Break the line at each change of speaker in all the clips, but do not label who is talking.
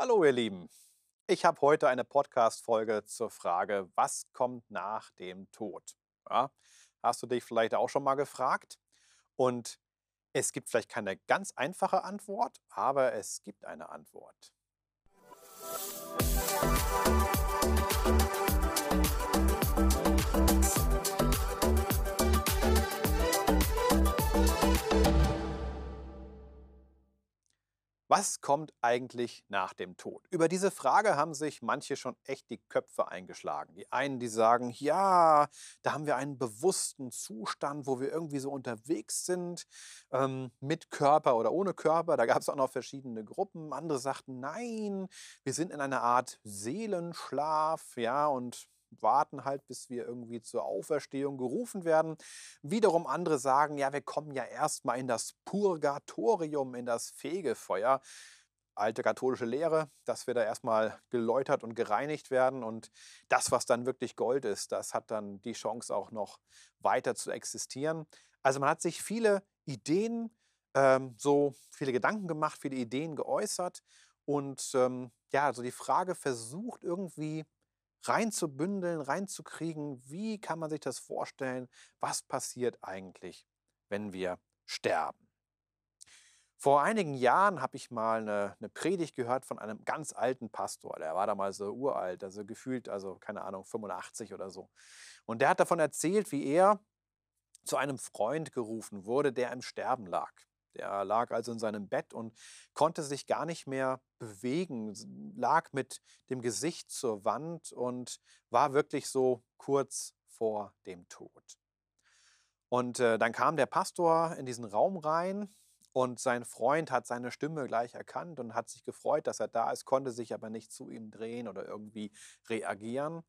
Hallo ihr Lieben, ich habe heute eine Podcast-Folge zur Frage, was kommt nach dem Tod? Ja, hast du dich vielleicht auch schon mal gefragt? Und es gibt vielleicht keine ganz einfache Antwort, aber es gibt eine Antwort. Was kommt eigentlich nach dem Tod? Über diese Frage haben sich manche schon echt die Köpfe eingeschlagen. Die einen, die sagen, ja, da haben wir einen bewussten Zustand, wo wir irgendwie so unterwegs sind, ähm, mit Körper oder ohne Körper. Da gab es auch noch verschiedene Gruppen. Andere sagten, nein, wir sind in einer Art Seelenschlaf, ja, und warten halt, bis wir irgendwie zur Auferstehung gerufen werden. Wiederum andere sagen, ja, wir kommen ja erstmal in das Purgatorium, in das Fegefeuer. Alte katholische Lehre, dass wir da erstmal geläutert und gereinigt werden und das, was dann wirklich Gold ist, das hat dann die Chance auch noch weiter zu existieren. Also man hat sich viele Ideen, ähm, so viele Gedanken gemacht, viele Ideen geäußert und ähm, ja, also die Frage versucht irgendwie reinzubündeln, reinzukriegen, wie kann man sich das vorstellen, was passiert eigentlich, wenn wir sterben. Vor einigen Jahren habe ich mal eine, eine, Predigt gehört von einem ganz alten Pastor. Der war damals so uralt, also gefühlt, also keine Ahnung, 85 oder so. Und der hat davon erzählt, wie er zu einem Freund gerufen wurde, der im Sterben lag. Der lag also in seinem Bett und konnte sich gar nicht mehr bewegen, lag mit dem Gesicht zur Wand und war wirklich so kurz vor dem Tod. Und äh, dann kam der Pastor in diesen Raum rein und sein Freund hat seine Stimme gleich erkannt und hat sich gefreut, dass er da ist, konnte sich aber nicht zu ihm drehen oder irgendwie reagieren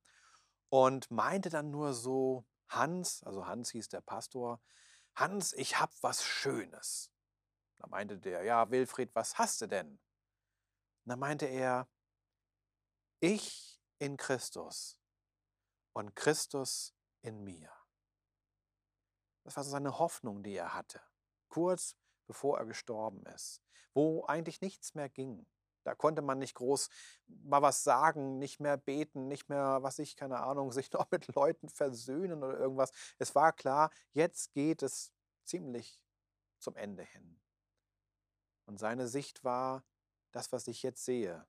und meinte dann nur so, Hans, also Hans hieß der Pastor, Hans, ich habe was Schönes. Da meinte der, ja, Wilfried, was hast du denn? da meinte er, ich in Christus und Christus in mir. Das war so seine Hoffnung, die er hatte, kurz bevor er gestorben ist, wo eigentlich nichts mehr ging. Da konnte man nicht groß mal was sagen, nicht mehr beten, nicht mehr, was ich, keine Ahnung, sich noch mit Leuten versöhnen oder irgendwas. Es war klar, jetzt geht es ziemlich zum Ende hin. Und seine Sicht war, das, was ich jetzt sehe,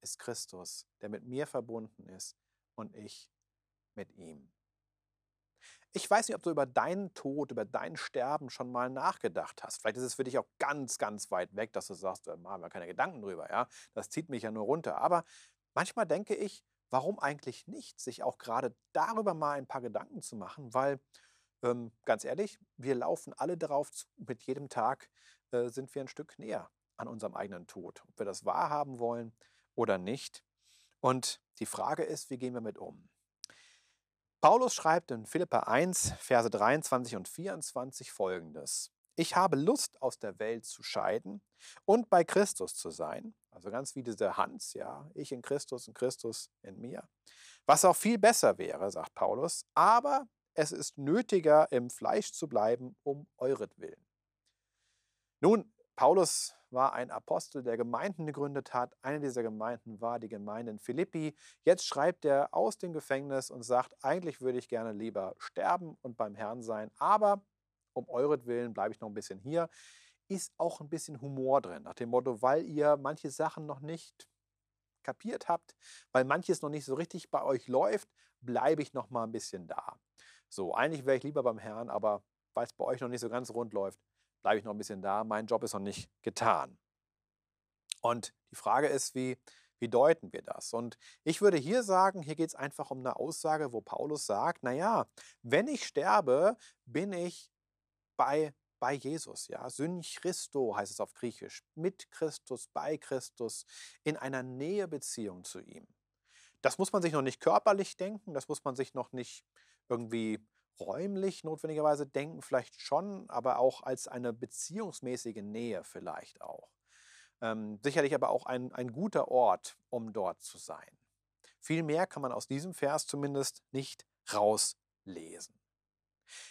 ist Christus, der mit mir verbunden ist und ich mit ihm. Ich weiß nicht, ob du über deinen Tod, über dein Sterben schon mal nachgedacht hast. Vielleicht ist es für dich auch ganz, ganz weit weg, dass du sagst, da machen wir keine Gedanken drüber. Ja? Das zieht mich ja nur runter. Aber manchmal denke ich, warum eigentlich nicht, sich auch gerade darüber mal ein paar Gedanken zu machen, weil ähm, ganz ehrlich, wir laufen alle darauf. Mit jedem Tag äh, sind wir ein Stück näher an unserem eigenen Tod, ob wir das wahrhaben wollen oder nicht. Und die Frage ist, wie gehen wir mit um? Paulus schreibt in Philippa 1, Verse 23 und 24 folgendes. Ich habe Lust, aus der Welt zu scheiden und bei Christus zu sein. Also ganz wie diese Hans, ja, ich in Christus und Christus in mir. Was auch viel besser wäre, sagt Paulus, aber es ist nötiger, im Fleisch zu bleiben, um euretwillen. Nun, Paulus war ein Apostel, der Gemeinden gegründet hat. Eine dieser Gemeinden war die Gemeinde in Philippi. Jetzt schreibt er aus dem Gefängnis und sagt, eigentlich würde ich gerne lieber sterben und beim Herrn sein, aber um euretwillen bleibe ich noch ein bisschen hier. Ist auch ein bisschen Humor drin, nach dem Motto, weil ihr manche Sachen noch nicht kapiert habt, weil manches noch nicht so richtig bei euch läuft, bleibe ich noch mal ein bisschen da. So, eigentlich wäre ich lieber beim Herrn, aber weil es bei euch noch nicht so ganz rund läuft, bleibe ich noch ein bisschen da, mein Job ist noch nicht getan. Und die Frage ist, wie, wie deuten wir das? Und ich würde hier sagen, hier geht es einfach um eine Aussage, wo Paulus sagt, naja, wenn ich sterbe, bin ich bei, bei Jesus, ja, Syn heißt es auf Griechisch, mit Christus, bei Christus, in einer Nähebeziehung zu ihm. Das muss man sich noch nicht körperlich denken, das muss man sich noch nicht irgendwie räumlich notwendigerweise denken, vielleicht schon, aber auch als eine beziehungsmäßige Nähe vielleicht auch. Ähm, sicherlich aber auch ein, ein guter Ort, um dort zu sein. Viel mehr kann man aus diesem Vers zumindest nicht rauslesen.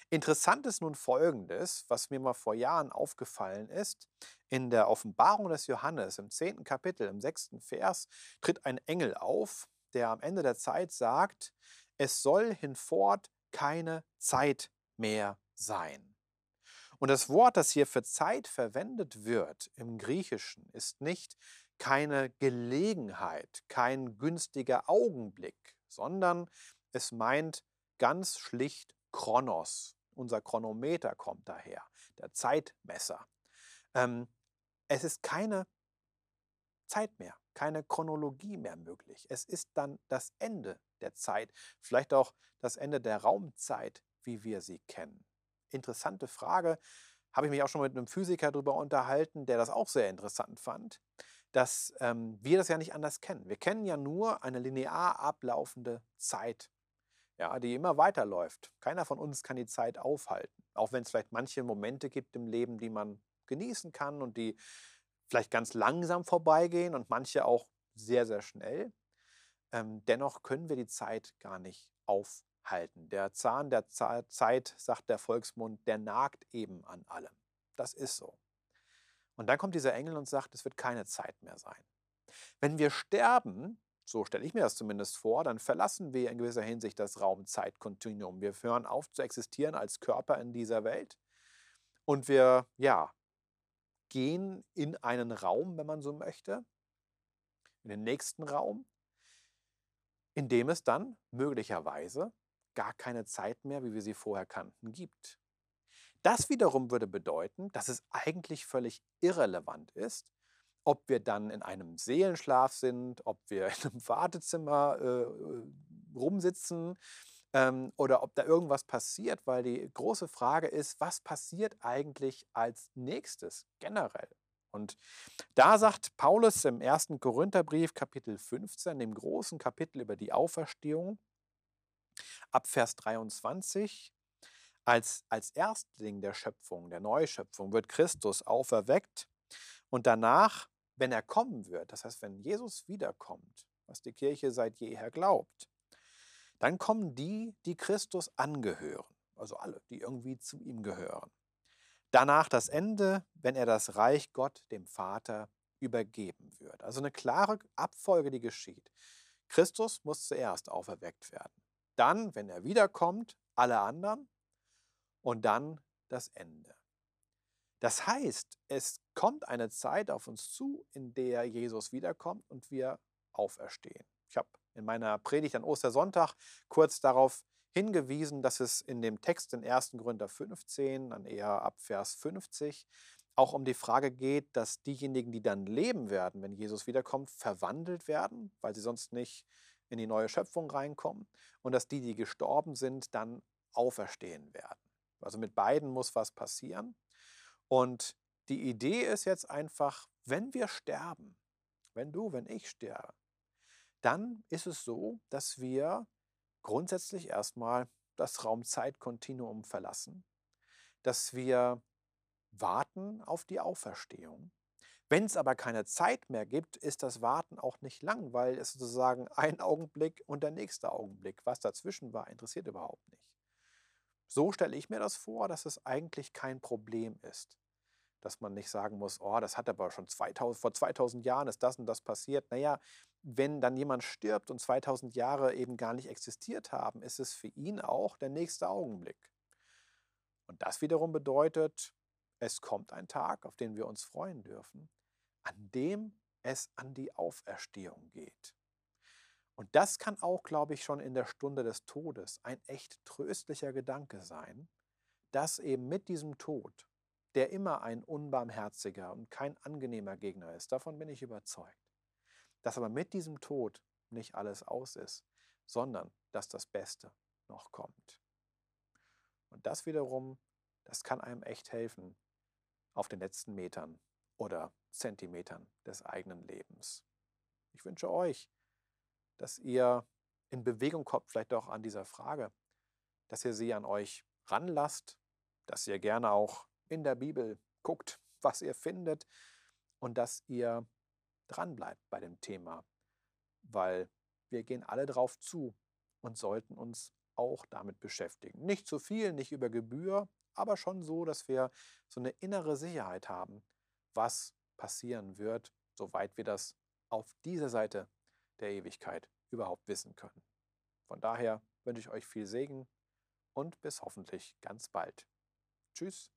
Interessant ist nun Folgendes, was mir mal vor Jahren aufgefallen ist. In der Offenbarung des Johannes im zehnten Kapitel, im sechsten Vers, tritt ein Engel auf, der am Ende der Zeit sagt, es soll hinfort keine Zeit mehr sein. Und das Wort, das hier für Zeit verwendet wird im Griechischen, ist nicht keine Gelegenheit, kein günstiger Augenblick, sondern es meint ganz schlicht Chronos. Unser Chronometer kommt daher, der Zeitmesser. Ähm, es ist keine Zeit mehr, keine Chronologie mehr möglich. Es ist dann das Ende der Zeit, vielleicht auch das Ende der Raumzeit, wie wir sie kennen. Interessante Frage, habe ich mich auch schon mit einem Physiker darüber unterhalten, der das auch sehr interessant fand, dass ähm, wir das ja nicht anders kennen. Wir kennen ja nur eine linear ablaufende Zeit ja, die immer weiterläuft. Keiner von uns kann die Zeit aufhalten, auch wenn es vielleicht manche Momente gibt im Leben, die man genießen kann und die vielleicht ganz langsam vorbeigehen und manche auch sehr, sehr schnell. Ähm, dennoch können wir die Zeit gar nicht aufhalten. Der Zahn der Zeit, sagt der Volksmund, der nagt eben an allem. Das ist so. Und dann kommt dieser Engel und sagt, es wird keine Zeit mehr sein. Wenn wir sterben, so stelle ich mir das zumindest vor, dann verlassen wir in gewisser Hinsicht das Raum-Zeit-Kontinuum. Wir hören auf zu existieren als Körper in dieser Welt und wir, ja, gehen in einen Raum, wenn man so möchte, in den nächsten Raum, in dem es dann möglicherweise gar keine Zeit mehr, wie wir sie vorher kannten, gibt. Das wiederum würde bedeuten, dass es eigentlich völlig irrelevant ist, ob wir dann in einem Seelenschlaf sind, ob wir in einem Wartezimmer äh, äh, rumsitzen ähm, oder ob da irgendwas passiert, weil die große Frage ist, was passiert eigentlich als nächstes generell? Und da sagt Paulus im ersten Korintherbrief, Kapitel 15, dem großen Kapitel über die Auferstehung, ab Vers 23, als, als Erstling der Schöpfung, der Neuschöpfung, wird Christus auferweckt und danach wenn er kommen wird, das heißt, wenn Jesus wiederkommt, was die Kirche seit jeher glaubt, dann kommen die, die Christus angehören, also alle, die irgendwie zu ihm gehören. Danach das Ende, wenn er das Reich Gott dem Vater übergeben wird. Also eine klare Abfolge, die geschieht. Christus muss zuerst auferweckt werden. Dann, wenn er wiederkommt, alle anderen und dann das Ende. Das heißt, es kommt eine Zeit auf uns zu, in der Jesus wiederkommt und wir auferstehen. Ich habe in meiner Predigt an Ostersonntag kurz darauf hingewiesen, dass es in dem Text in 1. Gründer 15, dann eher ab Vers 50, auch um die Frage geht, dass diejenigen, die dann leben werden, wenn Jesus wiederkommt, verwandelt werden, weil sie sonst nicht in die neue Schöpfung reinkommen, und dass die, die gestorben sind, dann auferstehen werden. Also mit beiden muss was passieren. Und die Idee ist jetzt einfach, wenn wir sterben, wenn du, wenn ich sterbe, dann ist es so, dass wir grundsätzlich erstmal das Raumzeitkontinuum verlassen, dass wir warten auf die Auferstehung. Wenn es aber keine Zeit mehr gibt, ist das Warten auch nicht lang, weil es sozusagen ein Augenblick und der nächste Augenblick, was dazwischen war, interessiert überhaupt nicht. So stelle ich mir das vor, dass es eigentlich kein Problem ist. Dass man nicht sagen muss, oh, das hat aber schon 2000, vor 2000 Jahren ist das und das passiert. Naja, wenn dann jemand stirbt und 2000 Jahre eben gar nicht existiert haben, ist es für ihn auch der nächste Augenblick. Und das wiederum bedeutet, es kommt ein Tag, auf den wir uns freuen dürfen, an dem es an die Auferstehung geht. Und das kann auch, glaube ich, schon in der Stunde des Todes ein echt tröstlicher Gedanke sein, dass eben mit diesem Tod, der immer ein unbarmherziger und kein angenehmer Gegner ist, davon bin ich überzeugt, dass aber mit diesem Tod nicht alles aus ist, sondern dass das Beste noch kommt. Und das wiederum, das kann einem echt helfen auf den letzten Metern oder Zentimetern des eigenen Lebens. Ich wünsche euch, dass ihr in Bewegung kommt, vielleicht auch an dieser Frage, dass ihr sie an euch ranlasst, dass ihr gerne auch in der Bibel guckt, was ihr findet und dass ihr dranbleibt bei dem Thema, weil wir gehen alle drauf zu und sollten uns auch damit beschäftigen. Nicht zu viel, nicht über Gebühr, aber schon so, dass wir so eine innere Sicherheit haben, was passieren wird, soweit wir das auf dieser Seite der Ewigkeit überhaupt wissen können. Von daher wünsche ich euch viel Segen und bis hoffentlich ganz bald. Tschüss.